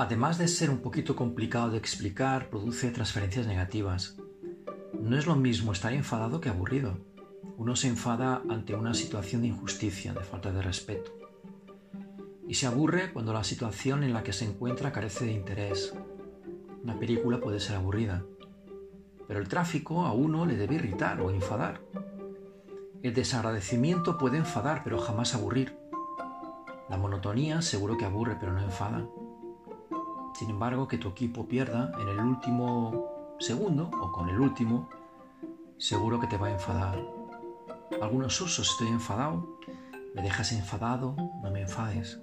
además de ser un poquito complicado de explicar, produce transferencias negativas. No es lo mismo estar enfadado que aburrido. Uno se enfada ante una situación de injusticia, de falta de respeto. Y se aburre cuando la situación en la que se encuentra carece de interés. Una película puede ser aburrida, pero el tráfico a uno le debe irritar o enfadar. El desagradecimiento puede enfadar, pero jamás aburrir. La monotonía seguro que aburre, pero no enfada. Sin embargo, que tu equipo pierda en el último segundo o con el último, seguro que te va a enfadar. Algunos usos, estoy enfadado, me dejas enfadado, no me enfades.